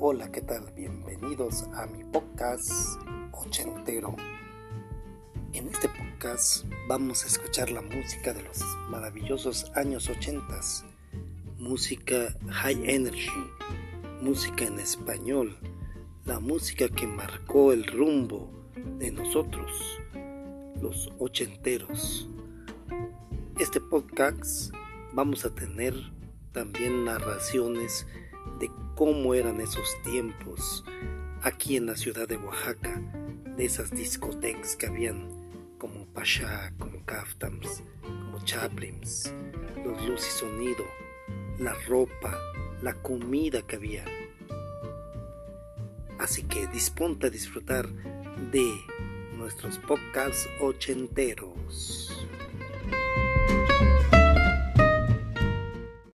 Hola, ¿qué tal? Bienvenidos a mi podcast ochentero. En este podcast vamos a escuchar la música de los maravillosos años ochentas, música high energy, música en español, la música que marcó el rumbo de nosotros, los ochenteros. Este podcast vamos a tener también narraciones de cómo eran esos tiempos aquí en la ciudad de Oaxaca, de esas discotecas que habían como Pasha, como Kaftams, como Chaplins, los luz y sonido, la ropa, la comida que había. Así que disponte a disfrutar de nuestros podcasts ochenteros.